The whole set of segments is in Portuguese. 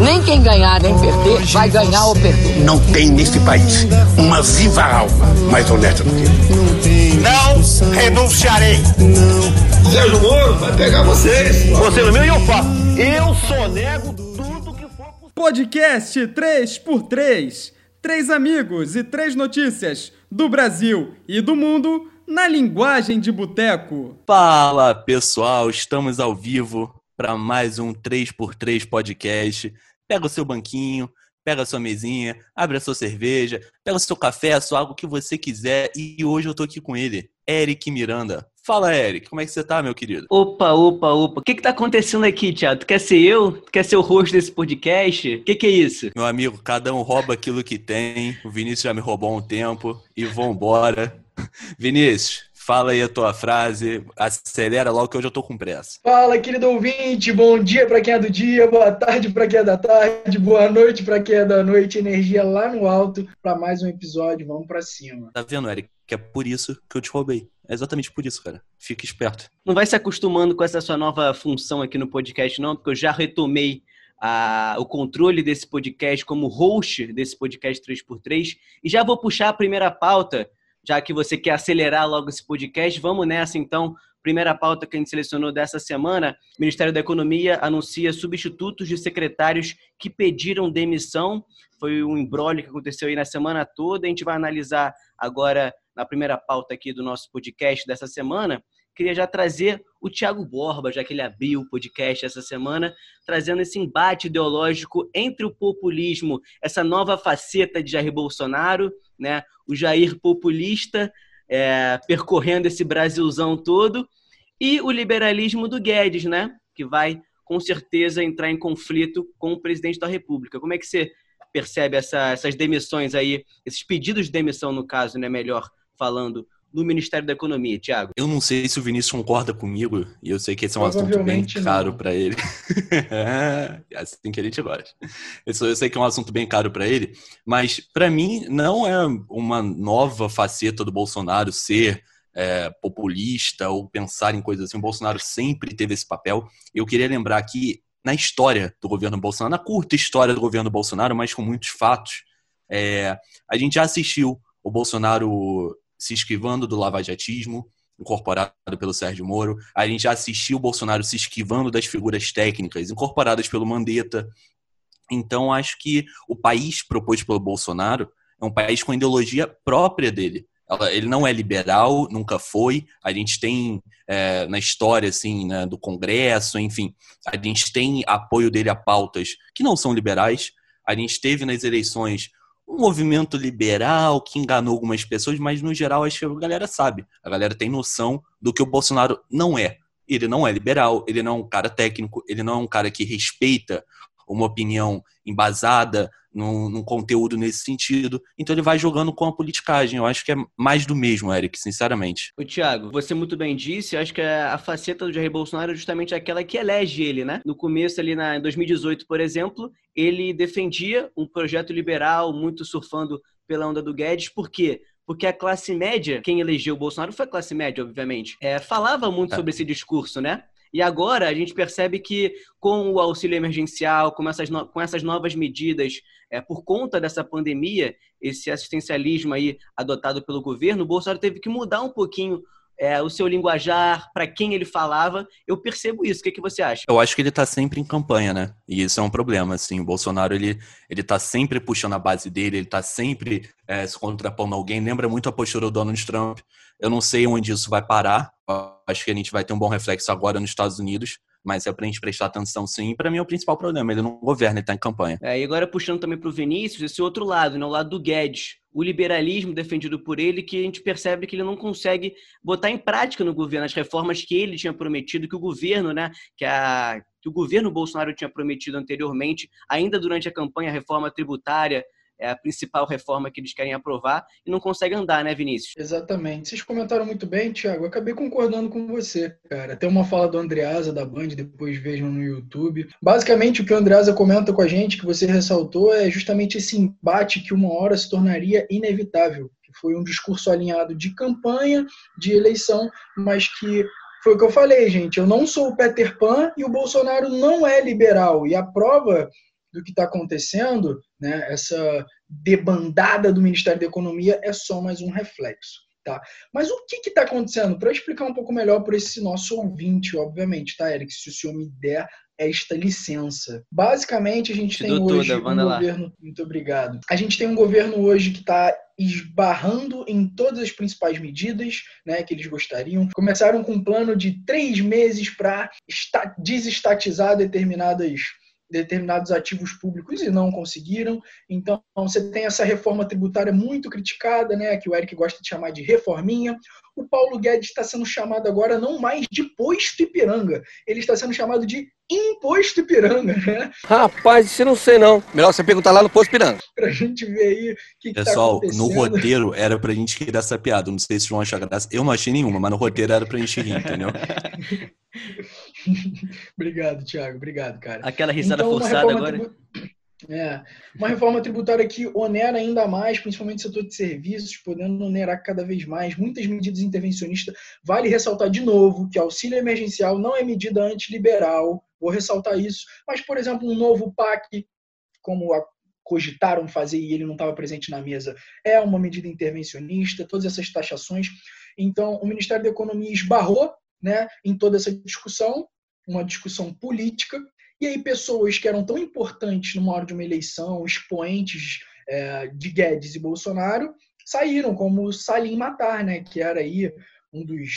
Nem quem ganhar nem perder vai ganhar ou perder. Não tem nesse país uma viva alma mais honesta do que ele. Não renunciarei. Sérgio Moro vai pegar vocês. Você no meu e eu faço. Eu sonego tudo que for possível. Podcast 3x3. Três amigos e três notícias do Brasil e do mundo na linguagem de boteco. Fala pessoal, estamos ao vivo para mais um 3x3 podcast. Pega o seu banquinho, pega a sua mesinha, abre a sua cerveja, pega o seu café, a sua água, o que você quiser. E hoje eu tô aqui com ele, Eric Miranda. Fala, Eric, como é que você tá, meu querido? Opa, opa, opa. O que que tá acontecendo aqui, Thiago? Tu quer ser eu? Tu quer ser o host desse podcast? O que que é isso? Meu amigo, cada um rouba aquilo que tem. O Vinícius já me roubou um tempo. E vambora. Vinícius, fala aí a tua frase. Acelera logo que hoje eu tô com pressa. Fala, querido ouvinte, bom dia para quem é do dia, boa tarde para quem é da tarde, boa noite para quem é da noite, energia lá no alto para mais um episódio, vamos para cima. Tá vendo, Eric? Que é por isso que eu te roubei. É exatamente por isso, cara. Fica esperto. Não vai se acostumando com essa sua nova função aqui no podcast, não, porque eu já retomei a- o controle desse podcast como host desse podcast 3x3 e já vou puxar a primeira pauta, já que você quer acelerar logo esse podcast. Vamos nessa, então. Primeira pauta que a gente selecionou dessa semana: Ministério da Economia anuncia substitutos de secretários que pediram demissão. Foi um embrólio que aconteceu aí na semana toda. A gente vai analisar agora na primeira pauta aqui do nosso podcast dessa semana. Queria já trazer o Tiago Borba, já que ele abriu o podcast essa semana, trazendo esse embate ideológico entre o populismo, essa nova faceta de Jair Bolsonaro, né? o Jair populista, é, percorrendo esse Brasilzão todo, e o liberalismo do Guedes, né? que vai com certeza entrar em conflito com o presidente da República. Como é que você percebe essa- essas demissões aí, esses pedidos de demissão, no caso, né? melhor falando, do Ministério da Economia, Tiago? Eu não sei se o Vinícius concorda comigo, e eu sei que esse é um assunto bem caro pra ele. é assim que a gente gosta. Eu eu sei que é um assunto bem caro pra ele, mas pra mim não é uma nova faceta do Bolsonaro ser é, populista ou pensar em coisas assim. O Bolsonaro sempre teve esse papel. Eu queria lembrar aqui, na história do governo Bolsonaro, na curta história do governo Bolsonaro, mas com muitos fatos, é, a gente já assistiu o Bolsonaro se esquivando do lavajatismo, incorporado pelo Sérgio Moro. A gente já assistiu o Bolsonaro se esquivando das figuras técnicas incorporadas pelo Mandetta. Então, acho que o país proposto pelo Bolsonaro é um país com ideologia própria dele. Ele não é liberal, nunca foi. A gente tem é, na história assim né, do Congresso, enfim, a gente tem apoio dele a pautas que não são liberais. A gente teve nas eleições um movimento liberal que enganou algumas pessoas, mas no geral acho que a galera sabe. A galera tem noção do que o Bolsonaro não é. Ele não é liberal, ele não é um cara técnico, ele não é um cara que respeita uma opinião embasada num, num conteúdo nesse sentido. Então ele vai jogando com a politicagem. Eu acho que é mais do mesmo, Eric, sinceramente. O Tiago, você muito bem disse, acho que a faceta do Jair Bolsonaro é justamente aquela que elege ele, né? No começo, ali na, em 2018, por exemplo, ele defendia um projeto liberal, muito surfando pela onda do Guedes, por quê? Porque a classe média, quem elegeu o Bolsonaro foi a classe média, obviamente, é, falava muito É. sobre esse discurso, né? E agora a gente percebe que com o auxílio emergencial, com essas, no- com essas novas medidas, é, por conta dessa pandemia, esse assistencialismo aí adotado pelo governo, o Bolsonaro teve que mudar um pouquinho é, o seu linguajar, para quem ele falava. Eu percebo isso. O que, que você acha? Eu acho que ele tá sempre em campanha, né? E isso é um problema, assim. O Bolsonaro, ele, ele tá sempre puxando a base dele, ele tá sempre é, se contrapondo a alguém. Lembra muito a postura do Donald Trump. Eu não sei onde isso vai parar. Acho que a gente vai ter um bom reflexo agora nos Estados Unidos. Mas é pra gente prestar atenção, sim. Pra mim é o principal problema. Ele não governa, ele tá em campanha. É, e agora puxando também para o Vinícius, esse outro lado, né, o lado do Guedes, o liberalismo defendido por ele, que a gente percebe que ele não consegue botar em prática no governo as reformas que ele tinha prometido, que o governo, né, que, a, que o governo Bolsonaro tinha prometido anteriormente, ainda durante a campanha, a reforma tributária é a principal reforma que eles querem aprovar e não consegue andar, né, Vinícius? Exatamente. Vocês comentaram muito bem, Thiago. Eu acabei concordando com você, cara. Tem uma fala do Andreasa da Band, depois vejam no YouTube. Basicamente, o que o Andreasa comenta com a gente, que você ressaltou, é justamente esse embate que uma hora se tornaria inevitável. Que foi um discurso alinhado de campanha, de eleição, mas que foi o que eu falei, gente. Eu não sou o Peter Pan e o Bolsonaro não é liberal. E a prova do que está acontecendo, né, essa debandada do Ministério da Economia, é só mais um reflexo. Tá? Mas o que está acontecendo? Para explicar um pouco melhor para esse nosso ouvinte, obviamente, tá, Eric? Se o senhor me der esta licença. Basicamente, a gente Te tem hoje toda, um governo. Lá. Muito obrigado. A gente tem um governo hoje que está esbarrando em todas as principais medidas né, que eles gostariam. Começaram com um plano de três meses para desestatizar determinadas determinados ativos públicos e não conseguiram. Então, você tem essa reforma tributária muito criticada, né, que o Eric gosta de chamar de reforminha. O Paulo Guedes está sendo chamado agora não mais de posto Ipiranga, ele está sendo chamado de imposto Ipiranga, né? Rapaz, isso eu não sei não. Melhor você perguntar lá no posto Ipiranga. Pra gente ver aí o que, que tá Pessoal, no roteiro era pra gente querer essa piada. Não sei se vão achar graça. Eu não achei nenhuma, mas no roteiro era pra gente rir, entendeu? obrigado, Thiago. Obrigado, cara. Aquela risada então, forçada agora. Tribu... É, uma reforma tributária que onera ainda mais, principalmente o setor de serviços, podendo onerar cada vez mais. Muitas medidas intervencionistas. Vale ressaltar de novo que auxílio emergencial não é medida antiliberal. Vou ressaltar isso. Mas, por exemplo, um novo PAC, como a cogitaram fazer e ele não estava presente na mesa, é uma medida intervencionista, todas essas taxações. Então, o Ministério da Economia esbarrou né, em toda essa discussão, uma discussão política, e aí pessoas que eram tão importantes numa hora de uma eleição, expoentes é, de Guedes e Bolsonaro, saíram, como Salim Matar, né, que era aí um dos,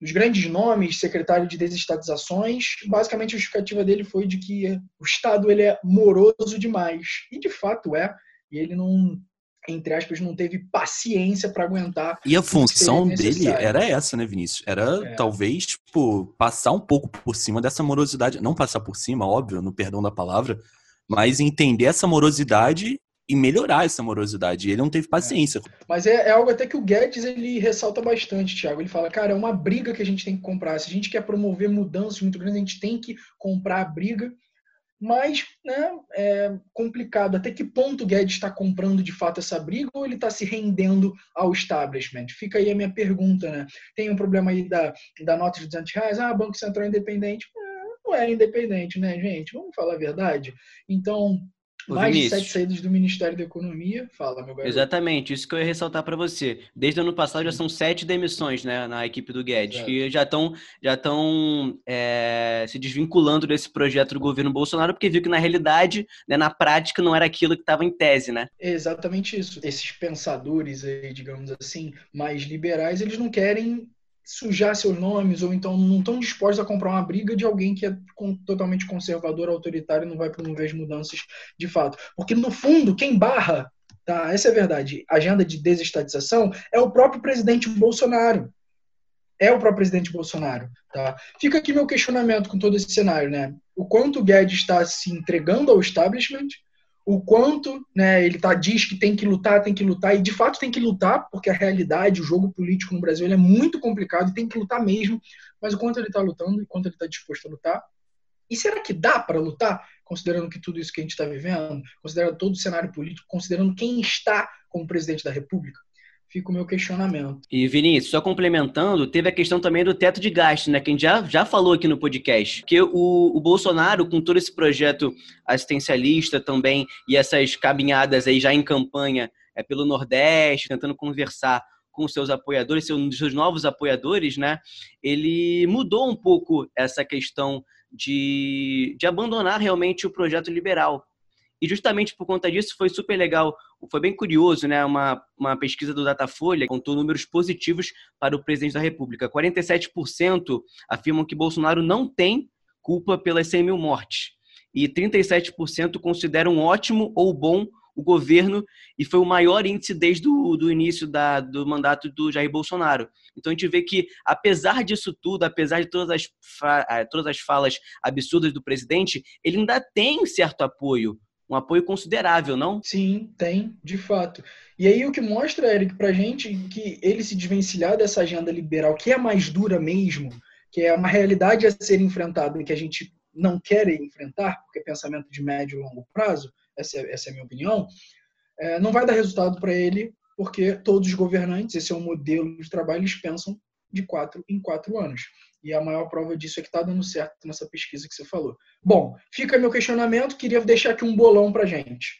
dos grandes nomes, secretário de desestatizações. Basicamente, a justificativa dele foi de que o Estado ele é moroso demais. E, de fato, é. E ele não entre aspas, não teve paciência para aguentar. E a função dele era essa, né, Vinícius? Era é. talvez, tipo, passar um pouco por cima dessa morosidade. Não passar por cima, óbvio, no perdão da palavra, mas entender essa morosidade e melhorar essa morosidade. Ele não teve paciência. É. Mas é, é, algo até que o Guedes ele ressalta bastante, Thiago. Ele fala, cara, é uma briga que a gente tem que comprar. Se a gente quer promover mudanças muito grandes, a gente tem que comprar a briga mas né, é complicado. Até que ponto o Guedes está comprando de fato essa briga ou ele está se rendendo ao establishment? Fica aí a minha pergunta. Né? Tem um problema aí da, da nota de 200 reais. Ah, Banco Central é independente. Não é independente, né, gente? Vamos falar a verdade. Então, mais Vinícius. de sete saídas do Ministério da Economia. Fala, meu garoto. Exatamente, isso que eu ia ressaltar para você. Desde o ano passado já são sete demissões né, na equipe do Guedes, Exato. que já estão já tão, é, se desvinculando desse projeto do governo Bolsonaro, porque viu que na realidade, né, na prática, não era aquilo que estava em tese, né? exatamente isso. Esses pensadores aí, digamos assim, mais liberais, eles não querem sujar seus nomes ou então não estão dispostos a comprar uma briga de alguém que é totalmente conservador, autoritário e não vai promover as mudanças de fato. Porque no fundo, quem barra, tá? Essa é a verdade. Agenda de desestatização é o próprio presidente Bolsonaro. É o próprio presidente Bolsonaro, tá? Fica aqui meu questionamento com todo esse cenário, né? O quanto o Guedes está se entregando ao establishment o quanto né, ele tá, diz que tem que lutar, tem que lutar, e de fato tem que lutar, porque a realidade, o jogo político no Brasil é muito complicado e tem que lutar mesmo, mas o quanto ele está lutando o quanto ele está disposto a lutar. E será que dá para lutar, considerando que tudo isso que a gente está vivendo, considerando todo o cenário político, considerando quem está como presidente da República? Fica o meu questionamento. E Vinícius, só complementando, teve a questão também do teto de gasto, né? Que a gente já, já falou aqui no podcast. Que o, o Bolsonaro, com todo esse projeto assistencialista também, e essas caminhadas aí já em campanha é, pelo Nordeste, tentando conversar com seus apoiadores, seus, seus novos apoiadores, né? Ele mudou um pouco essa questão de, de abandonar realmente o projeto liberal. E justamente por conta disso foi super legal, foi bem curioso, né? Uma, uma pesquisa do Datafolha contou números positivos para o presidente da República. 47% afirmam que Bolsonaro não tem culpa pelas 100 mil mortes. E 37% consideram ótimo ou bom o governo e foi o maior índice desde o do início da, do mandato do Jair Bolsonaro. Então a gente vê que, apesar disso tudo, apesar de todas as, eh, todas as falas absurdas do presidente, ele ainda tem certo apoio um apoio considerável, não? Sim, tem, de fato. E aí o que mostra, Eric, pra gente que ele se desvencilhar dessa agenda liberal, que é mais dura mesmo, que é uma realidade a ser enfrentada e que a gente não quer enfrentar, porque é pensamento de médio e longo prazo, essa é, essa é a minha opinião, é, não vai dar resultado para ele, porque todos os governantes, esse é o modelo de trabalho, eles pensam de quatro em quatro anos. E a maior prova disso é que está dando certo nessa pesquisa que você falou. Bom, fica meu questionamento. Queria deixar aqui um bolão para gente.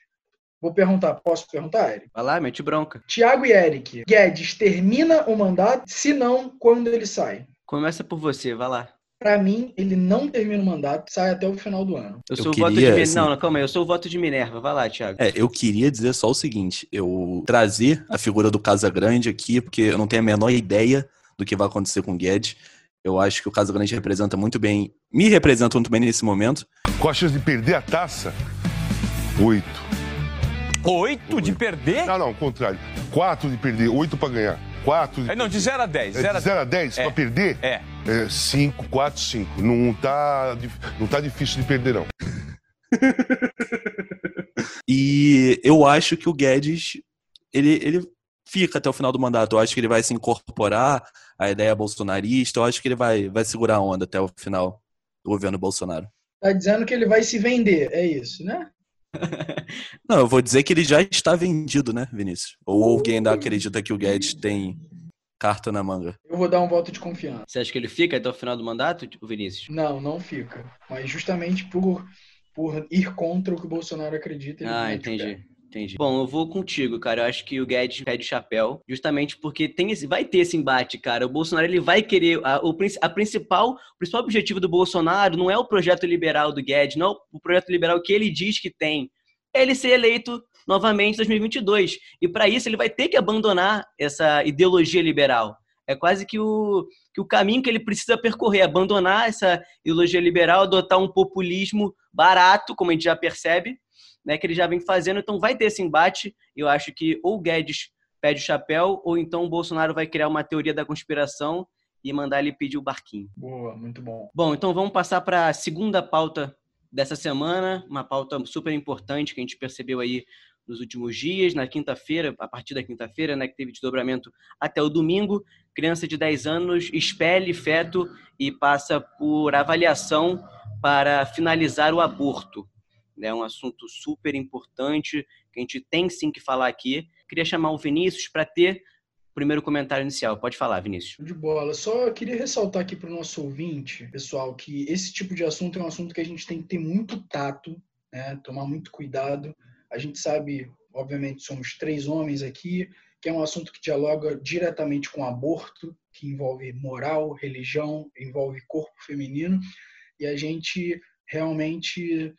Vou perguntar, posso perguntar, Eric? Vai lá, mete bronca. Tiago e Eric, Guedes termina o mandato? Se não, quando ele sai? Começa por você, vai lá. Para mim, ele não termina o mandato, sai até o final do ano. Eu Eu sou o queria, voto de Minerva. assim- Não, não, calma aí. Eu sou o voto de Minerva. Vai lá, Thiago. É, eu queria dizer só o seguinte: eu trazer a figura do Casa Grande aqui, porque eu não tenho a menor ideia do que vai acontecer com o Guedes. Eu acho que o Casa Grande representa muito bem, me representa muito bem nesse momento. Com a chance de perder a taça, oito. Oito de perder? Não, não, contrário. Quatro de perder, oito pra ganhar. Quatro de É, não, de 0 a 10. É, de 0 a 10 É. pra perder? É. É 5, 4, 5. Não tá, não tá difícil de perder, não. E eu acho que o Guedes, ele, ele fica até o final do mandato. Eu acho que ele vai se incorporar à ideia bolsonarista. Eu acho que ele vai, vai segurar a onda até o final do governo Bolsonaro. Tá dizendo que ele vai se vender, é isso, né? Não, eu vou dizer que ele já está vendido, né, Vinícius? Ou alguém ainda acredita que o Guedes tem carta na manga? Eu vou dar um voto de confiança. Você acha que ele fica até o final do mandato, o Vinícius? Não, não fica. Mas justamente por, por ir contra o que o Bolsonaro acredita. ele Ah, entendi. Entendi. Bom, eu vou contigo, cara. Eu acho que o Guedes pede chapéu, justamente porque tem esse, vai ter esse embate, cara. O Bolsonaro ele vai querer a, o, a principal, o principal objetivo do Bolsonaro não é o projeto liberal do Guedes, não é o projeto liberal que ele diz que tem. É ele ser eleito novamente em 2022. E para isso ele vai ter que abandonar essa ideologia liberal. É quase que o, que o caminho que ele precisa percorrer, abandonar essa ideologia liberal, adotar um populismo barato, como a gente já percebe, né, que ele já vem fazendo, então vai ter esse embate. Eu acho que ou o Guedes pede o chapéu, ou então o Bolsonaro vai criar uma teoria da conspiração e mandar ele pedir o barquinho. Boa, muito bom. Bom, então vamos passar para a segunda pauta dessa semana, uma pauta super importante que a gente percebeu aí nos últimos dias, na quinta-feira, a partir da quinta-feira, né, que teve desdobramento até o domingo, criança de 10 anos expele feto e passa por avaliação para finalizar o aborto. É um assunto super importante que a gente tem sim que falar aqui. Queria chamar o Vinícius para ter o primeiro comentário inicial. Pode falar, Vinícius. De bola. Só queria ressaltar aqui para o nosso ouvinte, pessoal, que esse tipo de assunto é um assunto que a gente tem que ter muito tato, né? tomar muito cuidado. A gente sabe, obviamente, somos três homens aqui, que é um assunto que dialoga diretamente com aborto, que envolve moral, religião, envolve corpo feminino, e a gente realmente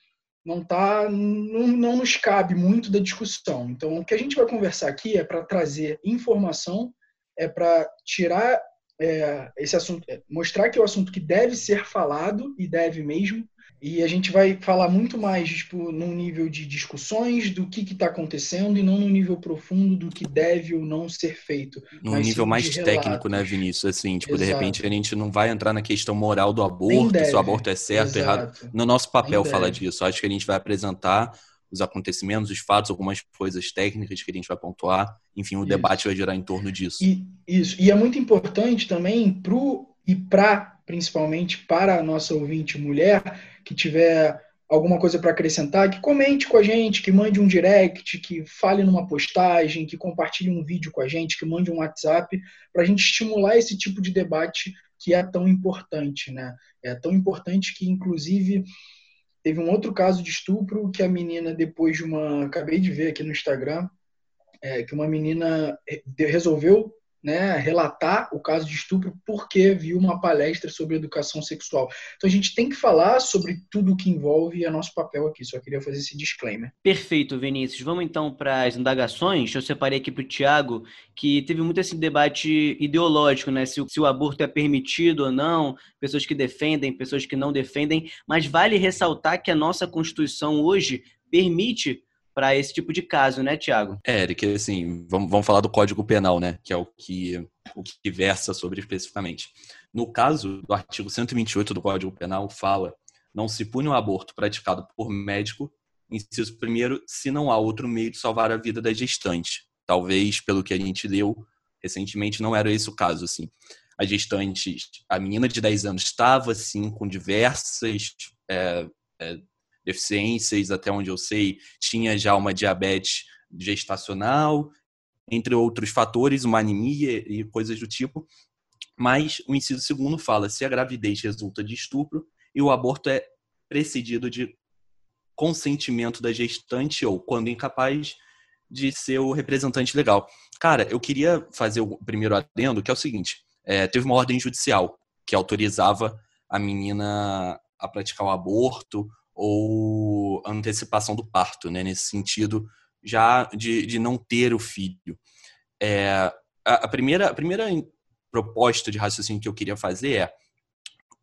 não tá não, não nos cabe muito da discussão. Então, o que a gente vai conversar aqui é para trazer informação, é para tirar é, esse assunto, é, mostrar que é o assunto que deve ser falado e deve mesmo. E a gente vai falar muito mais tipo, num nível de discussões do que está acontecendo e não no nível profundo do que deve ou não ser feito. Num nível mais de técnico, né. Vinícius? Assim, tipo, de Exato. repente a gente não vai entrar na questão moral do aborto, se o aborto é certo ou errado. No nosso papel Nem fala deve. disso. Acho que a gente vai apresentar os acontecimentos, os fatos, algumas coisas técnicas que a gente vai pontuar. Enfim, o Isso. debate vai girar em torno disso. E, isso. E é muito importante também pro e para, principalmente para a nossa ouvinte mulher, que tiver alguma coisa para acrescentar, que comente com a gente, que mande um direct, que fale numa postagem, que compartilhe um vídeo com a gente, que mande um WhatsApp, para a gente estimular esse tipo de debate que é tão importante, né? É tão importante que, inclusive, teve um outro caso de estupro que a menina, depois de uma. Acabei de ver aqui no Instagram, é, que uma menina re- resolveu né, relatar o caso de estupro porque viu uma palestra sobre educação sexual. Então a gente tem que falar sobre tudo o que envolve e é nosso papel aqui. Só queria fazer esse disclaimer. Perfeito, Vinícius. Vamos então para as indagações. Eu separei aqui para o Tiago, que teve muito esse debate ideológico, né? Se se o aborto é permitido ou não, pessoas que defendem, pessoas que não defendem. Mas vale ressaltar que a nossa Constituição hoje permite para esse tipo de caso, né, Tiago? É, Eric, assim, vamos, vamos falar do Código Penal, né? Que é o que, o que versa sobre especificamente. No caso do artigo 128 do Código Penal, fala não se pune o aborto praticado por médico, inciso primeiro, se não há outro meio de salvar a vida da gestante. Talvez, pelo que a gente leu recentemente, não era esse o caso, assim. A gestante, a menina de 10 anos estava, assim, com diversas é, é, deficiências, até onde eu sei, tinha já uma diabetes gestacional, entre outros fatores, uma anemia e coisas do tipo. Mas o inciso segundo fala se a gravidez resulta de estupro e o aborto é precedido de consentimento da gestante ou, quando incapaz, de ser o representante legal. Cara, eu queria fazer o primeiro adendo, que é o seguinte: é, teve uma ordem judicial que autorizava a menina a praticar o aborto ou antecipação do parto, né? Nesse sentido, já de, de não ter o filho. É, a, a, primeira, a primeira proposta de raciocínio que eu queria fazer é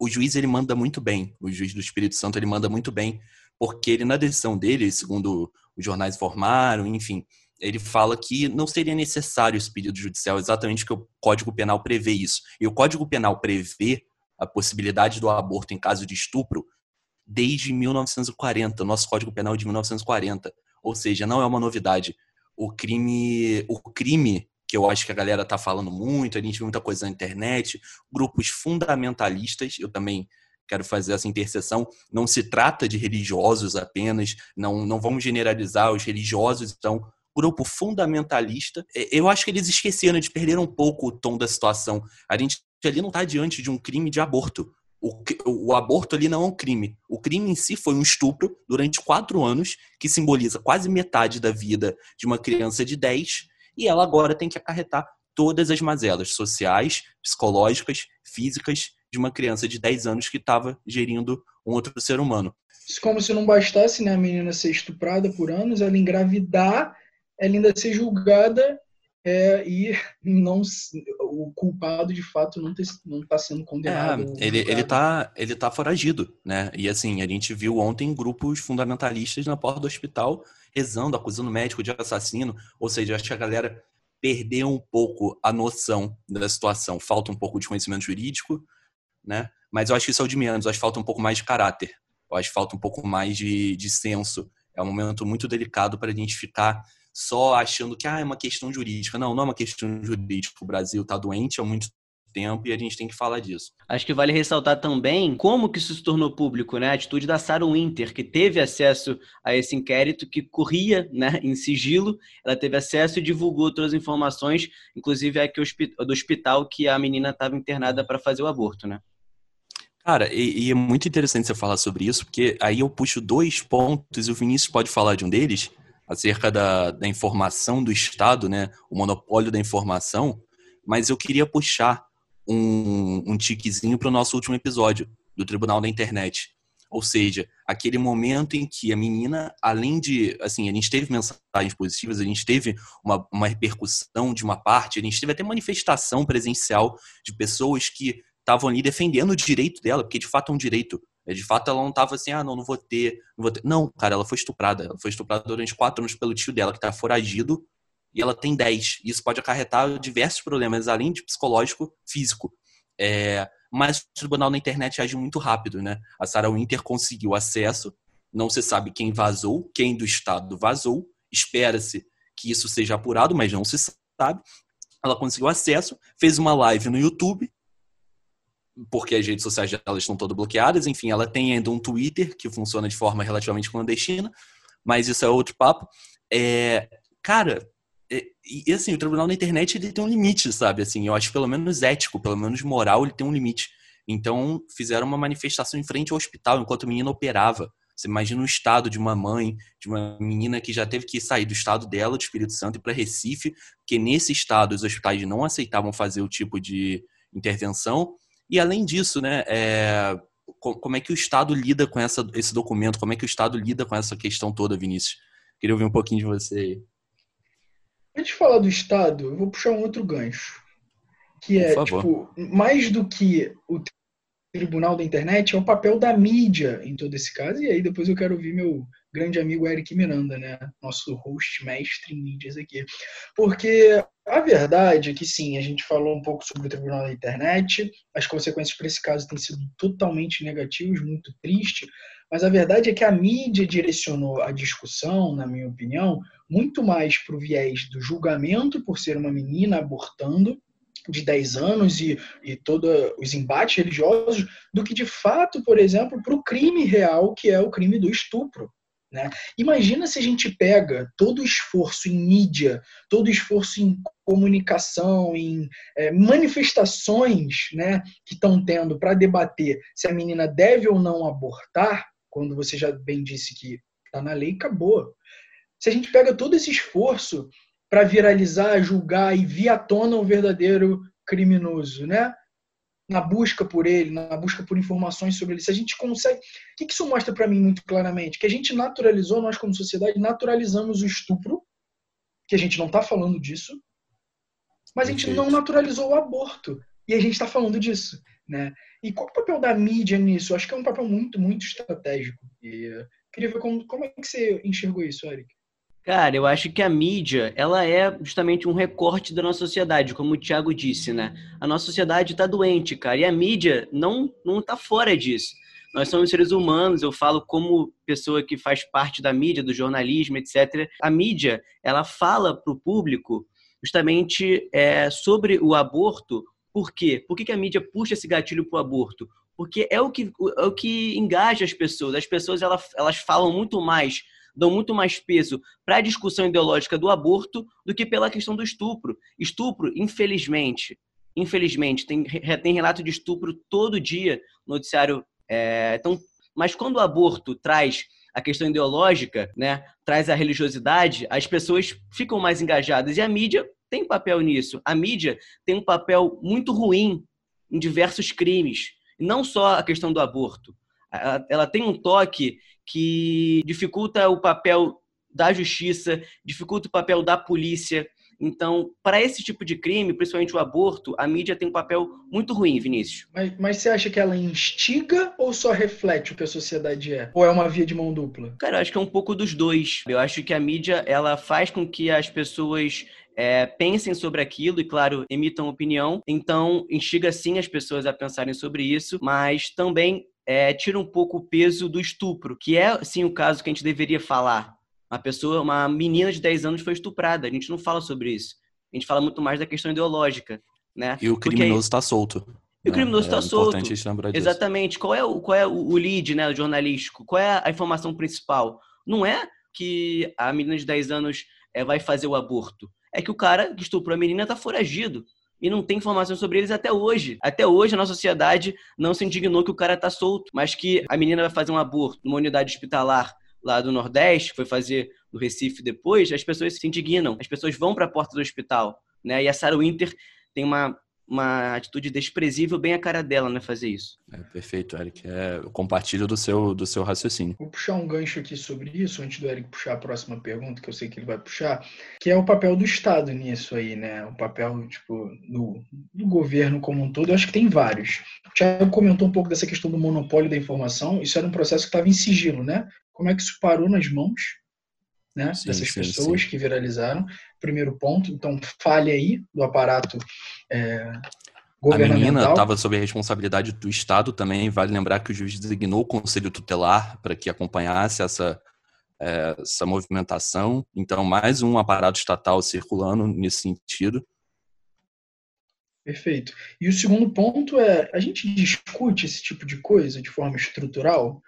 o juiz ele manda muito bem, o juiz do Espírito Santo ele manda muito bem, porque ele na decisão dele, segundo os jornais informaram, enfim, ele fala que não seria necessário esse pedido judicial, exatamente porque o Código Penal prevê isso. E o Código Penal prevê a possibilidade do aborto em caso de estupro desde 1940, o nosso Código Penal é de 1940. Ou seja, não é uma novidade. O crime, o crime que eu acho que a galera tá falando muito, a gente vê muita coisa na internet, grupos fundamentalistas, eu também quero fazer essa interseção, não se trata de religiosos apenas, não, não vamos generalizar os religiosos, então, grupo fundamentalista, eu acho que eles esqueceram, de perder um pouco o tom da situação. A gente ali não está diante de um crime de aborto. O, o, aborto ali não é um crime. O crime em si foi um estupro durante quatro anos, que simboliza quase metade da vida de uma criança de 10, e ela agora tem que acarretar todas as mazelas sociais, psicológicas, físicas de uma criança de 10 anos que estava gerindo um outro ser humano. Como se não bastasse né, a menina ser estuprada por anos, ela engravidar, ela ainda ser julgada é, e não o culpado de fato não está sendo condenado. É, ele, ele tá ele tá foragido, né? E assim a gente viu ontem grupos fundamentalistas na porta do hospital rezando, acusando o médico de assassino. Ou seja, acho que a galera perdeu um pouco a noção da situação. Falta um pouco de conhecimento jurídico, né? Mas eu acho que isso é o de menos. Eu acho que falta um pouco mais de caráter. Eu acho que falta um pouco mais de, de senso. É um momento muito delicado para a gente ficar só achando que ah, é uma questão jurídica. Não, não é uma questão jurídica. O Brasil está doente há muito tempo e a gente tem que falar disso. Acho que vale ressaltar também como que isso se tornou público, né? A atitude da Sarah Winter, que teve acesso a esse inquérito que corria né, em sigilo, ela teve acesso e divulgou todas as informações, inclusive a do hospital que a menina estava internada para fazer o aborto, né? Cara, e, e, é muito interessante você falar sobre isso, porque aí eu puxo dois pontos e o Vinícius pode falar de um deles, acerca da, da informação do Estado, né? O monopólio da informação, mas eu queria puxar um, um tiquezinho para o nosso último episódio do Tribunal da Internet. Ou seja, aquele momento em que a menina, além de, assim, a gente teve mensagens positivas, a gente teve uma, uma repercussão de uma parte, a gente teve até manifestação presencial de pessoas que estavam ali defendendo o direito dela, porque de fato é um direito. De fato, ela não estava assim, ah, não, não vou ter, não vou ter. Não, cara, ela foi estuprada. Ela foi estuprada durante quatro anos pelo tio dela, que está foragido e ela tem 10. Isso pode acarretar diversos problemas, além de psicológico, físico. É, mas o tribunal na internet age muito rápido, né? A Sarah Winter conseguiu acesso, não se sabe quem vazou, quem do Estado vazou, espera-se que isso seja apurado, mas não se sabe. Ela conseguiu acesso, fez uma live no YouTube, porque as redes sociais dela estão todas bloqueadas. Enfim, ela tem ainda um Twitter que funciona de forma relativamente clandestina, mas isso é outro papo. É, cara, e, assim, o tribunal na internet ele tem um limite, sabe? Assim, eu acho pelo menos ético, pelo menos moral, ele tem um limite. Então, fizeram uma manifestação em frente ao hospital enquanto a menina operava. Você imagina o estado de uma mãe, de uma menina que já teve que sair do estado dela, do Espírito Santo, e para Recife, porque nesse estado os hospitais não aceitavam fazer o tipo de intervenção. E além disso, né, é, como é que o Estado lida com essa, esse documento? Como é que o Estado lida com essa questão toda, Vinícius? Queria ouvir um pouquinho de você aí. Antes de falar do Estado, eu vou puxar um outro gancho. Que é, tipo, mais do que o tribunal da internet, é o papel da mídia em todo esse caso. E aí depois eu quero ouvir meu grande amigo Eric Miranda, né? Nosso host mestre em mídias aqui. Porque a verdade é que sim, a gente falou um pouco sobre o tribunal da internet, as consequências para esse caso têm sido totalmente negativas, muito triste. Mas a verdade é que a mídia direcionou a discussão, na minha opinião, muito mais para o viés do julgamento por ser uma menina abortando de 10 anos e, e todos os embates religiosos, do que de fato, por exemplo, para o crime real, que é o crime do estupro. Né? Imagina se a gente pega todo o esforço em mídia, todo o esforço em comunicação, em é, manifestações né, que estão tendo para debater se a menina deve ou não abortar, quando você já bem disse que está na lei, acabou. Se a gente pega todo esse esforço para viralizar, julgar e vir à tona o verdadeiro criminoso, né? Na busca por ele, na busca por informações sobre ele, se a gente consegue. O que isso mostra para mim muito claramente? Que a gente naturalizou, nós como sociedade, naturalizamos o estupro, que a gente não está falando disso, mas a gente não naturalizou o aborto. E a gente está falando disso. Né? E qual é o papel da mídia nisso? Eu acho que é um papel muito, muito estratégico. E queria ver como, como é que você enxergou isso, Eric. Cara, eu acho que a mídia, ela é justamente um recorte da nossa sociedade, como o Thiago disse, né? A nossa sociedade está doente, cara, e a mídia não não tá fora disso. Nós somos seres humanos, eu falo como pessoa que faz parte da mídia, do jornalismo, etc. A mídia, ela fala para o público justamente é, sobre o aborto. Por quê? Por que, que a mídia puxa esse gatilho para o aborto? Porque é o que, é o que engaja as pessoas. As pessoas elas, elas falam muito mais dão muito mais peso para a discussão ideológica do aborto do que pela questão do estupro. Estupro, infelizmente, infelizmente, tem, tem relato de estupro todo dia no noticiário. É, então, mas quando o aborto traz a questão ideológica, né, traz a religiosidade, as pessoas ficam mais engajadas e a mídia tem papel nisso. A mídia tem um papel muito ruim em diversos crimes, não só a questão do aborto. Ela, ela tem um toque que dificulta o papel da justiça, dificulta o papel da polícia. Então, para esse tipo de crime, principalmente o aborto, a mídia tem um papel muito ruim, Vinícius. Mas, mas, você acha que ela instiga ou só reflete o que a sociedade é? Ou é uma via de mão dupla? Cara, eu acho que é um pouco dos dois. Eu acho que a mídia ela faz com que as pessoas é, pensem sobre aquilo e, claro, emitam opinião. Então, instiga sim as pessoas a pensarem sobre isso, mas também é, tira um pouco o peso do estupro, que é, sim, o caso que a gente deveria falar. Uma pessoa, uma menina de 10 anos foi estuprada. A gente não fala sobre isso. A gente fala muito mais da questão ideológica, né? E o criminoso está solto. E o criminoso está é solto. Exatamente. Qual é, o, qual é o lead né, o jornalístico? Qual é a informação principal? Não é que a menina de 10 anos é, vai fazer o aborto. É que o cara que estuprou a menina está foragido e não tem informação sobre eles até hoje. Até hoje a nossa sociedade não se indignou que o cara tá solto, mas que a menina vai fazer um aborto numa unidade hospitalar lá do Nordeste, foi fazer no Recife depois, as pessoas se indignam, as pessoas vão para a porta do hospital, né? E a Sarah Winter tem uma uma atitude desprezível bem a cara dela, né, fazer isso. É, perfeito, Eric. É, eu compartilho do seu, do seu raciocínio. Vou puxar um gancho aqui sobre isso, antes do Eric puxar a próxima pergunta, que eu sei que ele vai puxar, que é o papel do Estado nisso aí, né? O papel, tipo, do, do governo como um todo. Eu acho que tem vários. O Thiago comentou um pouco dessa questão do monopólio da informação. Isso era um processo que estava em sigilo, né? Como é que isso parou nas mãos né, sim, dessas sim, pessoas sim. que viralizaram. Primeiro ponto, então falha aí do aparato é, a menina estava sob a responsabilidade do Estado também. Vale lembrar que o juiz designou o conselho tutelar para que acompanhasse essa, é, essa movimentação. Então, mais um aparato estatal circulando nesse sentido. Perfeito. E o segundo ponto é: a gente discute esse tipo de coisa de forma estrutural.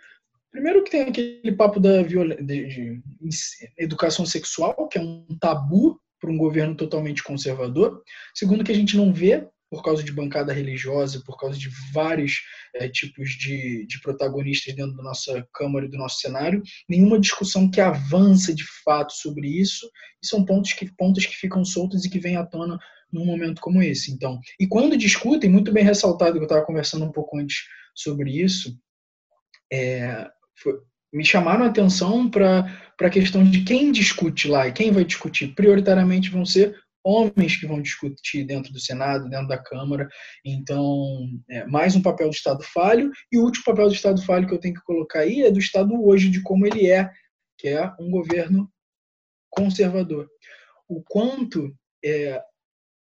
Primeiro que tem aquele papo da de, de educação sexual, que é um tabu para um governo totalmente conservador. Segundo que a gente não vê por causa de bancada religiosa, por causa de vários é, tipos de, de protagonistas dentro da nossa Câmara e do nosso cenário, nenhuma discussão que avança de fato sobre isso, e são pontos que, pontos que ficam soltos e que vêm à tona num momento como esse. Então, e quando discutem, muito bem ressaltado, que eu estava conversando um pouco antes sobre isso, é, foi, me chamaram a atenção para a questão de quem discute lá e quem vai discutir. Prioritariamente vão ser homens que vão discutir dentro do Senado, dentro da Câmara. Então, é, mais um papel do Estado falho. E o último papel do Estado falho que eu tenho que colocar aí é do Estado hoje, de como ele é, que é um governo conservador. O quanto é,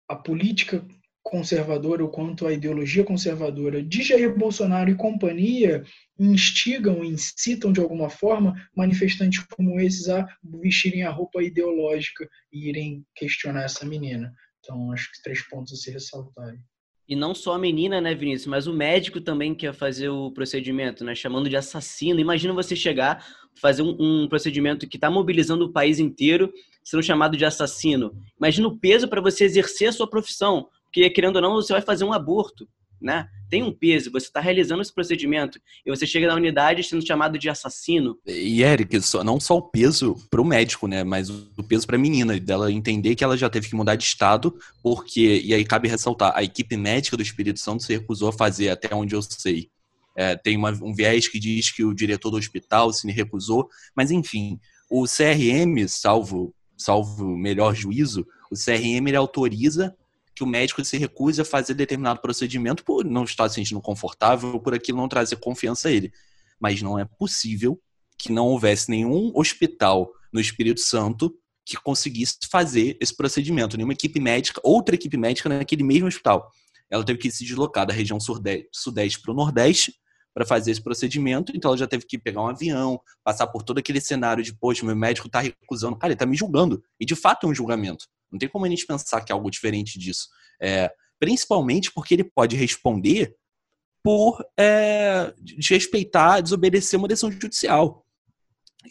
a política conservadora, o quanto a ideologia conservadora de Jair Bolsonaro e companhia instigam, incitam de alguma forma manifestantes como esses a vestirem a roupa ideológica e irem questionar essa menina. Então, acho que três pontos a se ressaltarem. E não só a menina, né, Vinícius, mas o médico também quer fazer o procedimento, né, chamando de assassino. Imagina você chegar fazer um, um procedimento que está mobilizando o país inteiro, sendo chamado de assassino. Imagina o peso para você exercer a sua profissão, porque querendo ou não, você vai fazer um aborto, né? Tem um peso, você está realizando esse procedimento e você chega na unidade sendo chamado de assassino. E Eric, não só o peso para o médico, né, mas o peso para a menina, dela entender que ela já teve que mudar de estado, porque e aí cabe ressaltar, a equipe médica do Espírito Santo se recusou a fazer, até onde eu sei. É, tem uma, um viés que diz que o diretor do hospital se recusou, mas enfim, o CRM, salvo, salvo melhor juízo, o CRM ele autoriza que o médico se recuse a fazer determinado procedimento por não estar se sentindo confortável, por aquilo não trazer confiança a ele. Mas não é possível que não houvesse nenhum hospital no Espírito Santo que conseguisse fazer esse procedimento. Nenhuma equipe médica, outra equipe médica naquele mesmo hospital. Ela teve que se deslocar da região sudeste para o nordeste para fazer esse procedimento, então ela já teve que pegar um avião, passar por todo aquele cenário de, poxa, meu médico está recusando, cara, ele está me julgando. E de fato é um julgamento. Não tem como a gente pensar que é algo diferente disso. É, principalmente porque ele pode responder por é, desrespeitar, desobedecer uma decisão judicial.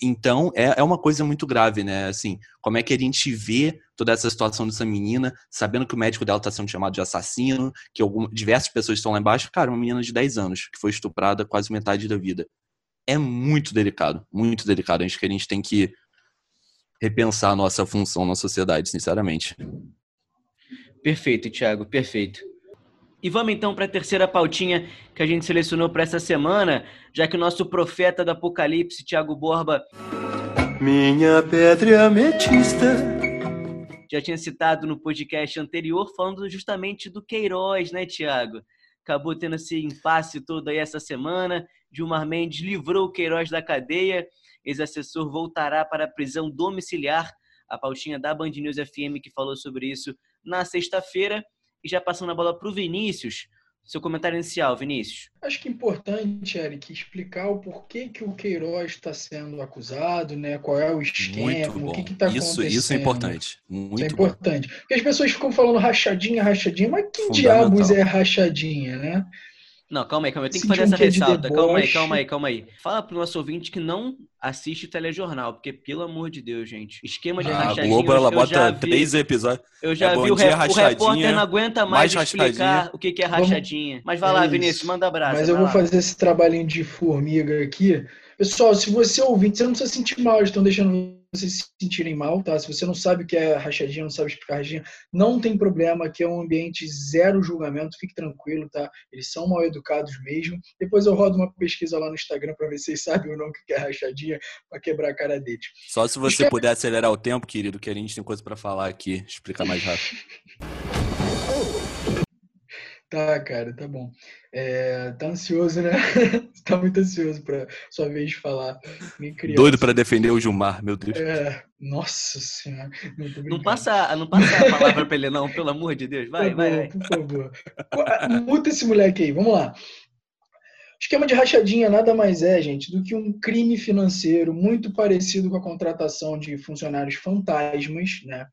Então, é, é uma coisa muito grave, né? Assim, como é que a gente vê toda essa situação dessa menina, sabendo que o médico dela está sendo chamado de assassino, que algumas, diversas pessoas estão lá embaixo. Cara, uma menina de 10 anos, que foi estuprada quase metade da vida. É muito delicado, muito delicado. Acho que a gente tem que repensar a nossa função na sociedade, sinceramente. Perfeito, Thiago, perfeito. E vamos então para a terceira pautinha que a gente selecionou para essa semana, já que o nosso profeta do Apocalipse, Tiago Borba. Minha pedra ametista. Já tinha citado no podcast anterior, falando justamente do Queiroz, né, Tiago? Acabou tendo esse impasse todo aí essa semana. Gilmar Mendes livrou o Queiroz da cadeia. Ex-assessor voltará para a prisão domiciliar. A pautinha da Band News FM que falou sobre isso na sexta-feira. E já passando a bola para o Vinícius. Seu comentário inicial, Vinícius. Acho que é importante, Eric, explicar o porquê que o Queiroz está sendo acusado, né? Qual é o esquema, o que está acontecendo. Isso é importante. Muito isso é importante. Bom. Porque as pessoas ficam falando rachadinha, rachadinha, mas que diabos é rachadinha, né? Não, calma aí, calma aí. Eu tenho que fazer essa ressalta. Calma aí, calma aí, calma aí. Fala pro nosso ouvinte que não assiste telejornal, porque, pelo amor de Deus, gente, esquema de ah, rachadinha... A Globo, ela bota vi, três episódios. Eu já é vi o, rep, o repórter não aguenta mais, mais explicar o que, que é rachadinha. Vamos... Mas vai lá, é Vinícius, manda abraço. Mas eu vou lá. fazer esse trabalhinho de formiga aqui. Pessoal, se você ouvinte, você não precisa sentir mal, estão deixando vocês se sentirem mal, tá? Se você não sabe o que é rachadinha, não sabe explicar rachadinha, não tem problema, aqui é um ambiente zero julgamento, fique tranquilo, tá? Eles são mal educados mesmo. Depois eu rodo uma pesquisa lá no Instagram para ver se vocês sabem ou não o que é rachadinha, para quebrar a cara deles. Só se você Esque... puder acelerar o tempo, querido, que a gente tem coisa para falar aqui, explicar mais rápido. Tá, cara, tá bom. É, tá ansioso, né? tá muito ansioso pra sua vez de falar. Doido para defender o Gilmar, meu Deus. É, nossa senhora. Não, não, passa, não passa a palavra pra ele, não, pelo amor de Deus. Vai, por vai, vai. Por favor. Muta esse moleque aí, vamos lá. Esquema de rachadinha nada mais é, gente, do que um crime financeiro muito parecido com a contratação de funcionários fantasmas, né?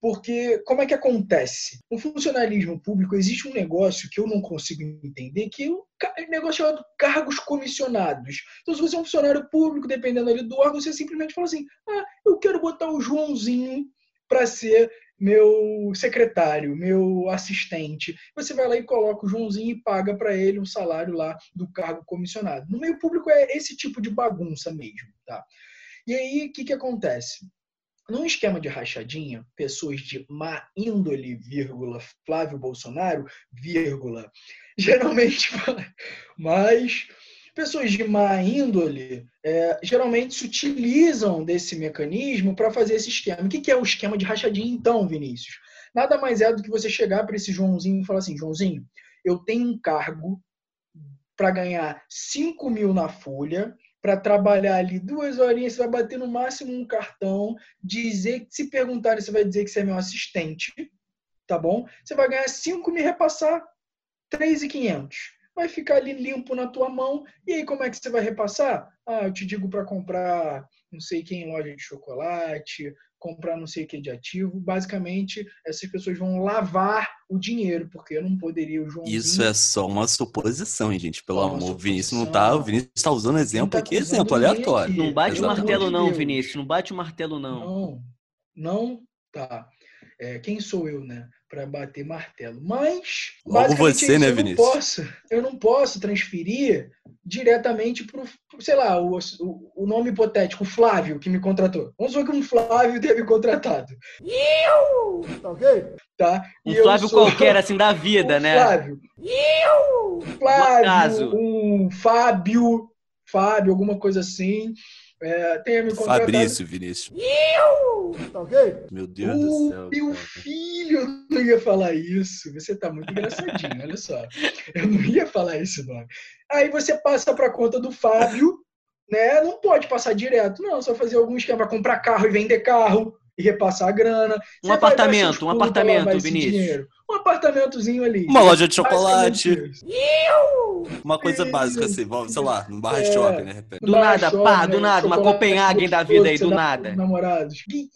Porque como é que acontece? No funcionalismo público existe um negócio que eu não consigo entender, que é um negócio chamado cargos comissionados. Então, se você é um funcionário público, dependendo ali do órgão, você simplesmente fala assim: ah, eu quero botar o Joãozinho para ser meu secretário, meu assistente. Você vai lá e coloca o Joãozinho e paga para ele um salário lá do cargo comissionado. No meio público é esse tipo de bagunça mesmo, tá? E aí, o que, que acontece? Num esquema de rachadinha, pessoas de má índole, vírgula, Flávio Bolsonaro, vírgula, geralmente, mas pessoas de má índole é, geralmente se utilizam desse mecanismo para fazer esse esquema. O que é o esquema de rachadinha, então, Vinícius? Nada mais é do que você chegar para esse Joãozinho e falar assim: Joãozinho, eu tenho um cargo para ganhar 5 mil na folha para trabalhar ali duas horinhas, você vai bater no máximo um cartão, dizer, se perguntarem, você vai dizer que você é meu assistente, tá bom? Você vai ganhar 5 me repassar 3,500. Vai ficar ali limpo na tua mão. E aí como é que você vai repassar? Ah, eu te digo para comprar não sei quem loja de chocolate, comprar não sei o que de ativo. Basicamente, essas pessoas vão lavar o dinheiro, porque eu não poderia, o Joãozinho... Isso é só uma suposição, gente, pelo amor. O Vinícius não suposição. tá. O Vinícius tá usando exemplo tá aqui, exemplo aleatório. aqui. Não bate o Pelo amor martelo, não. Vinícius. Não bate o martelo, não. Não, não tá. É, quem sou eu, né, para bater martelo? Mas Logo você, é né, eu Vinícius? Não posso, eu não posso transferir diretamente para sei lá, o, o, nome hipotético, o Flávio, que me contratou. Vamos supor que um Flávio me contratado. Tá ok? Tá? Um E eu Flávio sou- qualquer, assim, da vida, um né? Flávio. acaso. Flávio, um Fábio, Fábio, alguma coisa assim. É, tenha me contratado. Fabrício, Vinícius. Tá ok? Meu Deus do O céu. meu cara. filho não ia falar isso. Você tá muito engraçadinho, olha só. Eu não ia falar esse nome. Aí você passa para conta do Fábio, né? Não pode passar direto, não. Só fazer algum esquema, comprar carro e vender carro e repassar a grana. Um Você apartamento, um apartamento, Vinícius. dinheiro. Um apartamentozinho ali. Uma loja de chocolate. Uma coisa Isso. básica assim, vamos, sei lá, no barra É. shopping, né? Do nada, shopping, pá, do nada, uma Copenhagen da vida aí, do nada. Namorados. Ih,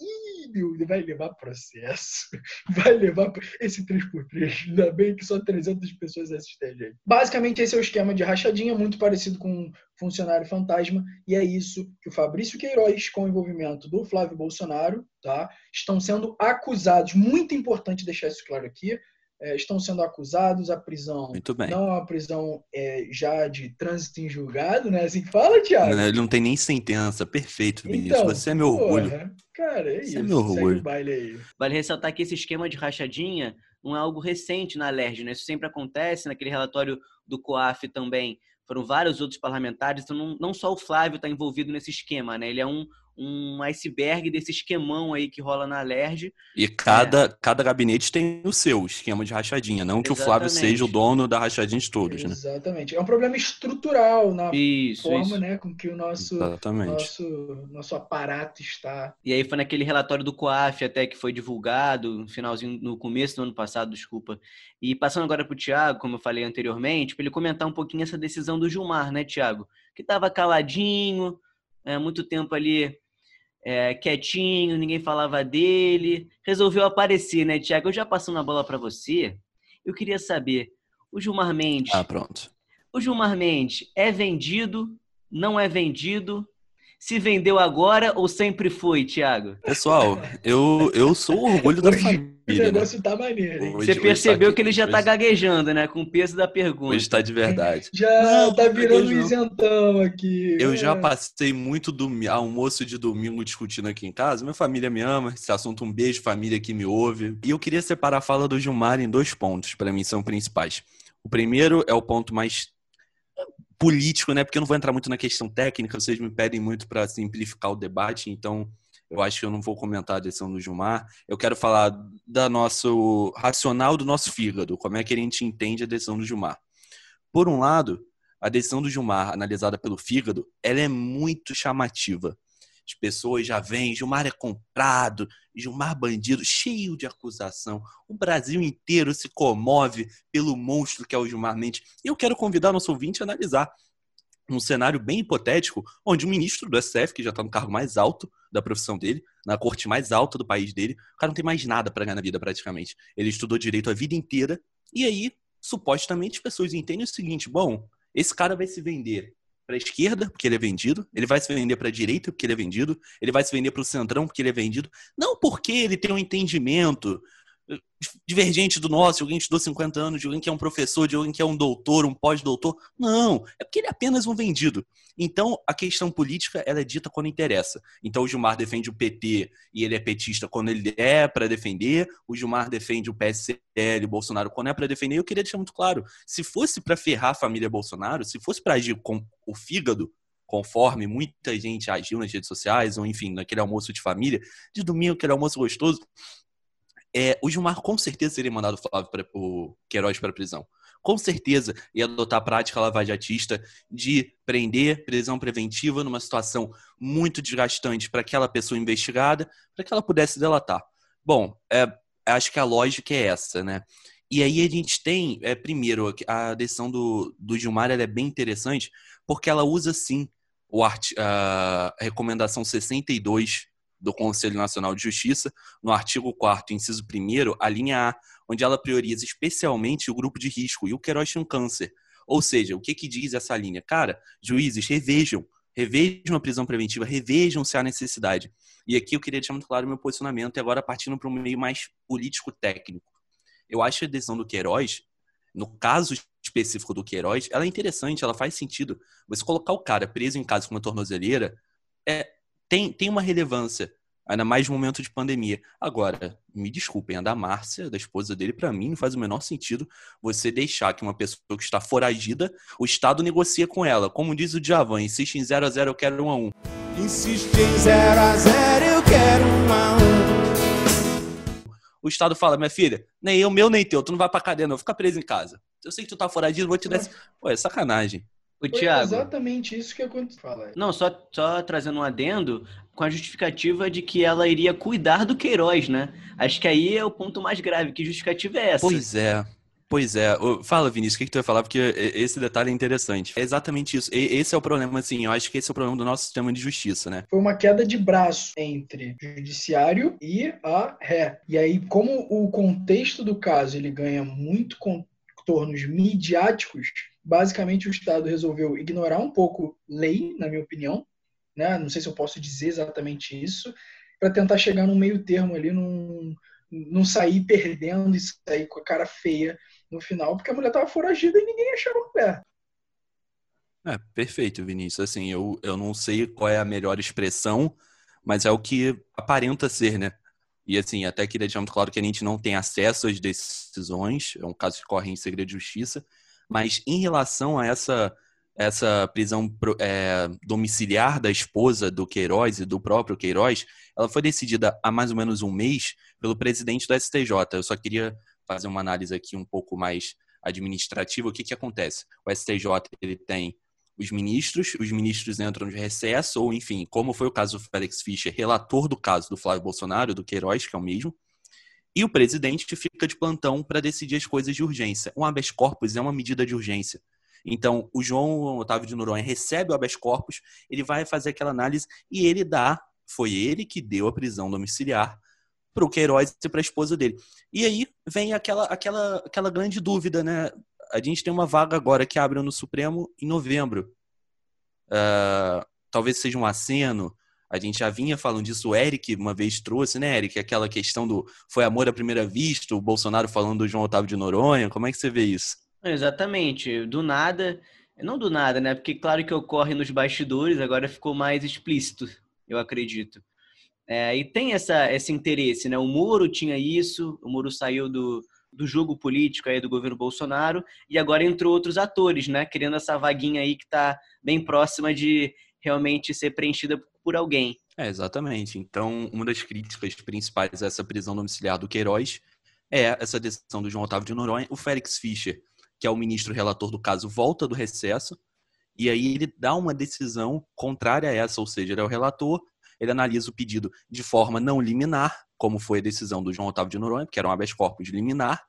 meu, ele vai levar processo. Vai levar esse 3x3. Ainda bem que só 300 pessoas assistem a gente. Basicamente, esse é o esquema de rachadinha, muito parecido com um funcionário fantasma. E é isso que o Fabrício Queiroz, com o envolvimento do Flávio Bolsonaro, tá, estão sendo acusados. Muito importante deixar isso claro aqui. É, estão sendo acusados, a prisão Muito bem. não é uma prisão é, já de trânsito em julgado, né? Assim que fala, Thiago? Ele não tem nem sentença. Perfeito, Vinícius. Então, Você é meu orgulho. porra, Cara, é Você isso. é meu Segue orgulho. o baile aí. Vale ressaltar que esse esquema de rachadinha não é algo recente na LERJ, né? Isso sempre acontece, naquele relatório do COAF também. Foram vários outros parlamentares, então não, não só o Flávio está envolvido nesse esquema, né? Ele é um, um iceberg desse esquemão aí que rola na LERJ. E cada, cada gabinete tem o seu esquema de rachadinha. Não que o Flávio Exatamente. seja o dono da rachadinha de todos, né? Exatamente. É um problema estrutural na Isso, forma isso. né, com que o nosso, Exatamente. nosso, nosso aparato está. E aí foi naquele relatório do COAF até que foi divulgado, no finalzinho, no começo do ano passado, desculpa. E passando agora para o Tiago, como eu falei anteriormente, para ele comentar um pouquinho essa decisão do Gilmar, né, Tiago? Que estava caladinho, é, muito tempo ali é, quietinho, ninguém falava dele. Resolveu aparecer, né, Tiago? Eu já passando a bola para você, eu queria saber, o Gilmar Mendes, Ah, pronto. o Gilmar Mendes é vendido, não é vendido? Se vendeu agora ou sempre foi, Tiago? Pessoal, eu, eu sou o orgulho da Hoje O família, né? negócio tá maneiro, hein? Hoje- Você hoje percebeu tá que ele já tá hoje- gaguejando, né? Com o peso da pergunta. Hoje tá de verdade. Já Não, tá virando gaguejou. isentão aqui. Eu É. já passei muito domi- almoço de domingo discutindo aqui em casa. Minha família me ama. Esse assunto, um beijo, família que me ouve. E eu queria separar a fala do Gilmar em dois pontos, para mim, são principais. O primeiro é o ponto mais político, né? Porque eu não vou entrar muito na questão técnica, vocês me pedem muito para simplificar o debate, então eu acho que eu não vou comentar a decisão do Gilmar. Eu quero falar da nosso racional do nosso fígado, como é que a gente entende a decisão do Gilmar. Por um lado, a decisão do Gilmar, analisada pelo fígado, ela é muito chamativa. As pessoas já vêm, Gilmar é comprado, Gilmar bandido, cheio de acusação. O Brasil inteiro se comove pelo monstro que é o Gilmar Mendes. E eu quero convidar nosso ouvinte a analisar um cenário bem hipotético, onde um ministro do STF, que já está no cargo mais alto da profissão dele, na corte mais alta do país dele, o cara não tem mais nada para ganhar na vida praticamente. Ele estudou direito a vida inteira, e aí, supostamente, as pessoas entendem o seguinte: bom, esse cara vai se vender para a esquerda, porque ele é vendido, ele vai se vender para a direita, porque ele é vendido, ele vai se vender para o centrão, porque ele é vendido, não porque ele tem um entendimento divergente do nosso, de alguém que estudou 50 anos, de alguém que é um professor, de alguém que é um doutor, um pós-doutor. Não, é porque ele é apenas um vendido. Então, a questão política ela é dita quando interessa. Então, o Gilmar defende o PT e ele é petista quando ele é para defender, o Gilmar defende o PSL, o Bolsonaro quando é para defender. Eu queria deixar muito claro, se fosse para ferrar a família Bolsonaro, se fosse para agir com o fígado, conforme muita gente agiu nas redes sociais, ou enfim, naquele almoço de família, de domingo, aquele almoço gostoso, é, o Gilmar com certeza teria mandado o Flávio pra, o Queiroz para a prisão. Com certeza ia adotar a prática lavajatista de prender prisão preventiva numa situação muito desgastante para aquela pessoa investigada, para que ela pudesse delatar. Bom, é, acho que a lógica é essa, né? E aí a gente tem, é, primeiro, a decisão do, do Gilmar é bem interessante, porque ela usa sim o art, a recomendação 62 do Conselho Nacional de Justiça, no artigo 4 inciso 1 a linha A, onde ela prioriza especialmente o grupo de risco, e o Queiroz tinha um câncer. Ou seja, o que, que diz essa linha? Cara, juízes, revejam, revejam a prisão preventiva, revejam se há necessidade. E aqui eu queria deixar muito claro o meu posicionamento, e agora partindo para um meio mais político-técnico. Eu acho a decisão do Queiroz, no caso específico do Queiroz, ela é interessante, ela faz sentido. Você colocar o cara preso em casa com uma tornozeleira é, tem, tem uma relevância, ainda mais no momento de pandemia. Agora, me desculpem, a da Márcia, da esposa dele, para mim não faz o menor sentido você deixar que uma pessoa que está foragida, o Estado negocia com ela. Como diz o Djavan, insiste em 0 a 0 eu quero 1 a 1 Insiste em 0 a 0 eu quero 1 a 1 O Estado fala, minha filha, nem eu, meu, nem teu, tu não vai pra cadeia não, fica preso em casa. Eu sei que tu tá foragido, vou te dar... Pô, é sacanagem. O Thiago. exatamente isso que aconteceu. Fala aí. Não, só, só trazendo um adendo com a justificativa de que ela iria cuidar do Queiroz, né? Acho que aí é o ponto mais grave. Que justificativa é essa? Pois é. Pois é. Fala, Vinícius, o que, que tu ia falar? Porque esse detalhe é interessante. É exatamente isso. Esse é o problema, assim. Eu acho que esse é o problema do nosso sistema de justiça, né? Foi uma queda de braço entre o judiciário e a ré. E aí, como o contexto do caso ele ganha muito contornos midiáticos, basicamente o Estado resolveu ignorar um pouco lei, na minha opinião, né? não sei se eu posso dizer exatamente isso, para tentar chegar num meio termo ali, num, não sair perdendo e sair com a cara feia no final, porque a mulher estava foragida e ninguém achava a mulher. É, perfeito, Vinícius. Assim, eu, eu não sei qual é a melhor expressão, mas é o que aparenta ser, né? E assim, até queria deixar muito claro que a gente não tem acesso às decisões, é um caso que corre em segredo de justiça, mas em relação a essa, essa prisão é, domiciliar da esposa do Queiroz e do próprio Queiroz, ela foi decidida há mais ou menos um mês pelo presidente do STJ. Eu só queria fazer uma análise aqui um pouco mais administrativa. O que, que acontece? O STJ ele tem os ministros, os ministros entram de recesso, ou enfim, como foi o caso do Félix Fischer, relator do caso do Flávio Bolsonaro, do Queiroz, que é o mesmo, e o presidente fica de plantão para decidir as coisas de urgência. Um habeas corpus é uma medida de urgência. Então, o João Otávio de Noronha recebe o habeas corpus, ele vai fazer aquela análise e ele dá, foi ele que deu a prisão domiciliar para o Queiroz e para a esposa dele. E aí vem aquela, aquela, aquela grande dúvida, né? A gente tem uma vaga agora que abre no Supremo em novembro. Uh, talvez seja um aceno, a gente já vinha falando disso, o Eric uma vez trouxe, né, Eric? Aquela questão do foi amor à primeira vista, o Bolsonaro falando do João Otávio de Noronha. Como é que você vê isso? Exatamente. Do nada, não do nada, né? Porque claro que ocorre nos bastidores, agora ficou mais explícito, eu acredito. É, e tem essa, esse interesse, né? O Moro tinha isso, o Moro saiu do, do jogo político aí do governo Bolsonaro e agora entrou outros atores, né? Querendo essa vaguinha aí que está bem próxima de realmente ser preenchida por alguém. É, exatamente. Então, uma das críticas principais a essa prisão domiciliar do Queiroz é essa decisão do João Otávio de Noronha. O Félix Fischer, que é o ministro relator do caso, volta do recesso e aí ele dá uma decisão contrária a essa, ou seja, ele é o relator, ele analisa o pedido de forma não liminar, como foi a decisão do João Otávio de Noronha, que era um habeas corpus liminar,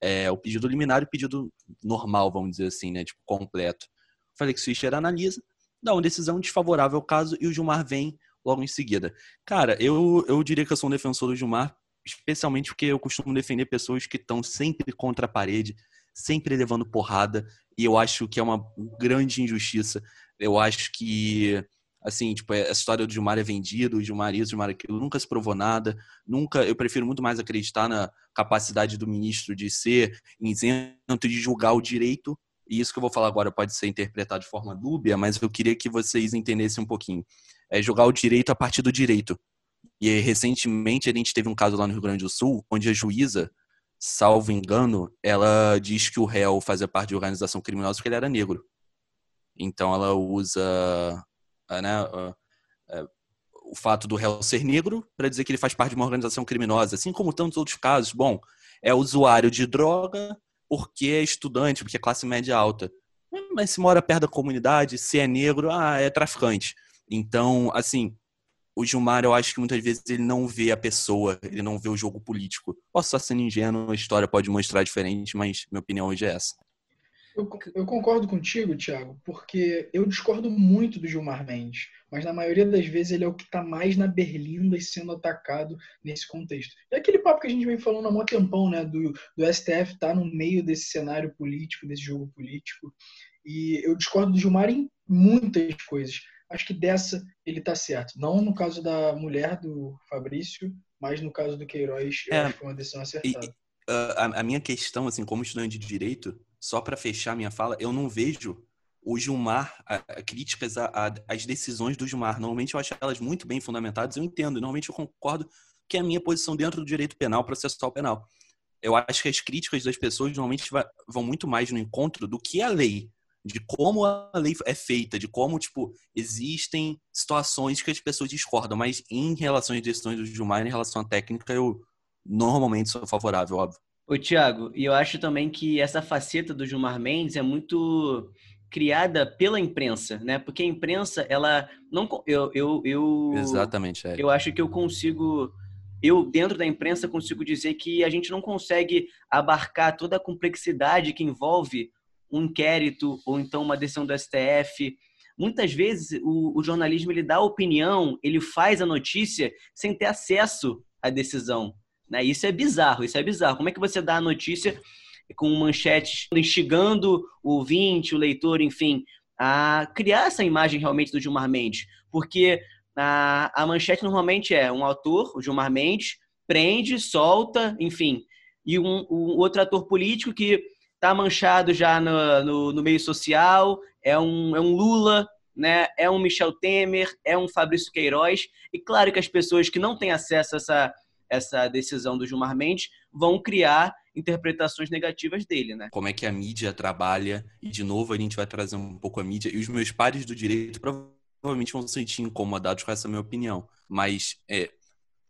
é, o pedido liminar e o pedido normal, vamos dizer assim, né, tipo, completo. O Félix Fischer analisa, dá uma decisão desfavorável ao caso e o Gilmar vem logo em seguida. Cara, eu, eu diria que eu sou um defensor do Gilmar, especialmente porque eu costumo defender pessoas que estão sempre contra a parede, sempre levando porrada, e eu acho que é uma grande injustiça. Eu acho que, assim, tipo, a história do Gilmar é vendido, o Gilmar isso, o Gilmar aquilo, nunca se provou nada, nunca, eu prefiro muito mais acreditar na capacidade do ministro de ser isento de julgar o direito e isso que eu vou falar agora pode ser interpretado de forma dúbia, mas eu queria que vocês entendessem um pouquinho. É jogar o direito a partir do direito. E recentemente a gente teve um caso lá no Rio Grande do Sul, onde a juíza, salvo engano, ela diz que o réu fazia parte de organização criminosa porque ele era negro. Então ela usa né, o fato do réu ser negro para dizer que ele faz parte de uma organização criminosa, assim como tantos outros casos. Bom, é usuário de droga, porque é estudante, porque é classe média alta. Mas se mora perto da comunidade, se é negro, ah, é traficante. Então, assim, o Gilmar, eu acho que muitas vezes ele não vê a pessoa, ele não vê o jogo político. Posso estar sendo ingênuo, a história pode mostrar diferente, mas minha opinião hoje é essa. Eu, eu, concordo contigo, Thiago, porque eu discordo muito do Gilmar Mendes, mas na maioria das vezes ele é o que está mais na berlinda e sendo atacado nesse contexto. É aquele papo que a gente vem falando há muito tempão, né, do, do STF estar tá no meio desse cenário político, desse jogo político, e eu discordo do Gilmar em muitas coisas. Acho que dessa ele está certo. Não no caso da mulher do Fabrício, mas no caso do Queiroz, eu é, acho que é uma decisão acertada. E, uh, a, a minha questão, assim, como estudante de direito, só para fechar minha fala, eu não vejo o Gilmar, a, a críticas às decisões do Gilmar. Normalmente eu acho elas muito bem fundamentadas, eu entendo. Normalmente eu concordo que é a minha posição dentro do direito penal, processual penal. Eu acho que as críticas das pessoas normalmente vão muito mais no encontro do que a lei, de como a lei é feita, de como, tipo, existem situações que as pessoas discordam, mas em relação às decisões do Gilmar, em relação à técnica, eu normalmente sou favorável, óbvio. Ô, Tiago, e eu acho também que essa faceta do Gilmar Mendes é muito criada pela imprensa, né? Porque a imprensa, ela não eu eu, eu Exatamente, é. Eu acho que eu consigo eu dentro da imprensa consigo dizer que a gente não consegue abarcar toda a complexidade que envolve um inquérito ou então uma decisão do STF. Muitas vezes o, o jornalismo ele dá opinião, ele faz a notícia sem ter acesso à decisão. Né? Isso é bizarro, isso é bizarro. Como é que você dá a notícia com manchetes instigando o ouvinte, o leitor, enfim, a criar essa imagem realmente do Gilmar Mendes? Porque a, a manchete normalmente é um autor, o Gilmar Mendes, prende, solta, enfim, e um, um outro ator político que está manchado já no, no, no, meio social, é um, é um Lula, né? é um Michel Temer, é um Fabrício Queiroz, e claro que as pessoas que não têm acesso a essa essa decisão do Gilmar Mendes, vão criar interpretações negativas dele, né? Como é que a mídia trabalha, e de novo a gente vai trazer um pouco a mídia, e os meus pares do direito provavelmente vão se sentir incomodados com essa minha opinião, mas é,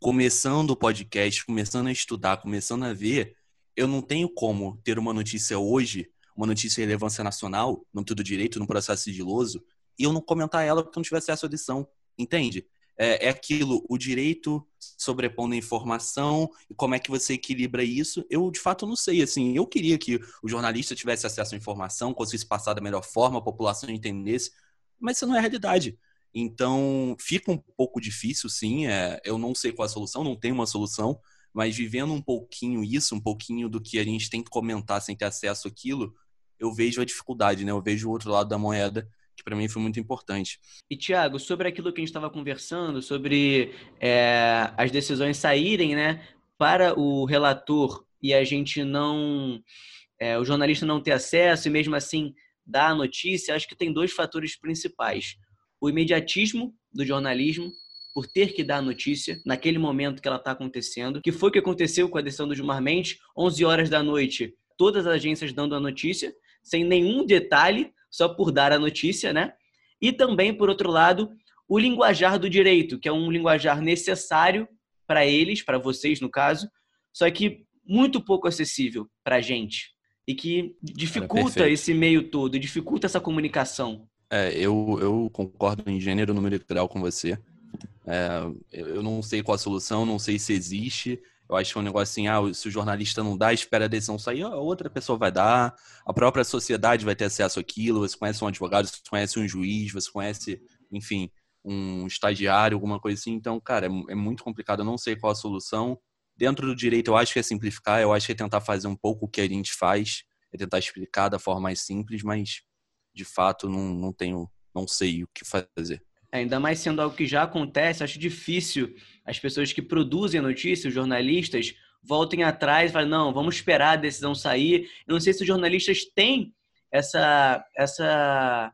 começando o podcast, começando a estudar, começando a ver, eu não tenho como ter uma notícia hoje, uma notícia de relevância nacional, no âmbito do direito, no processo sigiloso, e eu não comentar ela porque eu não tivesse acesso à edição, entende? É, é aquilo, o direito sobrepondo a informação, e como é que você equilibra isso? Eu, de fato, não sei. Assim, eu queria que o jornalista tivesse acesso à informação, conseguisse passar da melhor forma, a população entendesse, mas isso não é a realidade. Então, fica um pouco difícil, sim. É, eu não sei qual é a solução, não tenho uma solução, mas vivendo um pouquinho isso, um pouquinho do que a gente tem que comentar sem ter acesso àquilo, eu vejo a dificuldade, né? Eu vejo o outro lado da moeda que para mim foi muito importante. E Tiago, sobre aquilo que a gente estava conversando, sobre é, as decisões saírem, né, para o relator e a gente não, é, o jornalista não ter acesso e mesmo assim dar a notícia, acho que tem dois fatores principais: o imediatismo do jornalismo por ter que dar a notícia naquele momento que ela está acontecendo, que foi o que aconteceu com a decisão do Gilmar Mendes, 11 horas da noite, todas as agências dando a notícia, sem nenhum detalhe, só por dar a notícia, né? E também, por outro lado, o linguajar do direito, que é um linguajar necessário para eles, para vocês no caso, só que muito pouco acessível para a gente e que dificulta esse meio todo, dificulta essa comunicação. É, eu, eu concordo em gênero, número e grau com você. É, eu não sei qual a solução, não sei se existe. Eu acho um negócio assim, ah, se o jornalista não dá, espera a decisão sair, a outra pessoa vai dar, a própria sociedade vai ter acesso àquilo, você conhece um advogado, você conhece um juiz, você conhece, enfim, um estagiário, alguma coisa assim. Então, cara, é, é muito complicado, eu não sei qual a solução. Dentro do direito, eu acho que é simplificar, eu acho que é tentar fazer um pouco o que a gente faz, é tentar explicar da forma mais simples, mas de fato não, não tenho, não sei o que fazer. Ainda mais sendo algo que já acontece, acho difícil as pessoas que produzem notícias, jornalistas, voltem atrás e falem, não, vamos esperar a decisão sair. Eu não sei se os jornalistas têm essa, essa,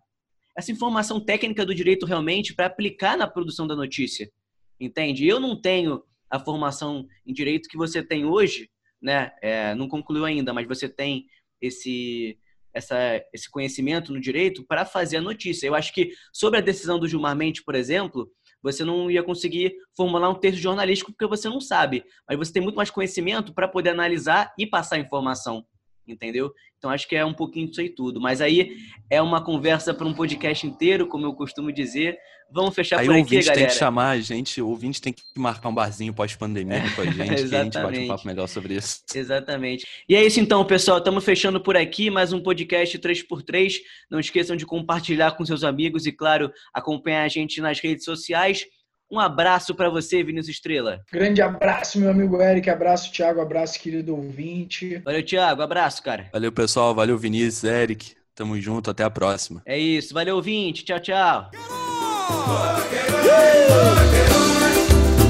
essa informação técnica do direito realmente para aplicar na produção da notícia. Entende? Eu não tenho a formação em direito que você tem hoje, né? É, não concluiu ainda, mas você tem esse essa, esse conhecimento no direito para fazer a notícia. Eu acho que sobre a decisão do Gilmar Mendes, por exemplo, você não ia conseguir formular um texto jornalístico porque você não sabe, mas você tem muito mais conhecimento para poder analisar e passar informação. Entendeu? Então acho que é um pouquinho disso aí tudo. Mas aí é uma conversa para um podcast inteiro, como eu costumo dizer. Vamos fechar Aí por o aqui, ouvinte galera. tem que chamar a gente, o ouvinte tem que marcar um barzinho pós-pandemia com a gente, que a gente bate um papo melhor sobre isso. Exatamente. E é isso então, pessoal. Estamos fechando por aqui mais um podcast 3x3. Não esqueçam de compartilhar com seus amigos e, claro, acompanhar a gente nas redes sociais. Um abraço para você, Vinícius Estrela. Grande abraço, meu amigo Eric. Abraço, Thiago. Abraço, querido ouvinte. Valeu, Thiago. Abraço, cara. Valeu, pessoal. Valeu, Vinícius, Eric. Tamo junto. Até a próxima. É isso. Valeu, ouvinte. Tchau, tchau.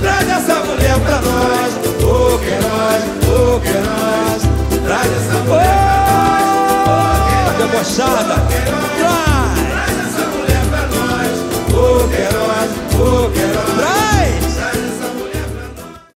Traz essa mulher pra nós, oh queiroz, oh queiroz, traz essa mulher pra nós, debochada, traz, traz essa mulher pra nós, oh queiroz. Oh, quero. Vai!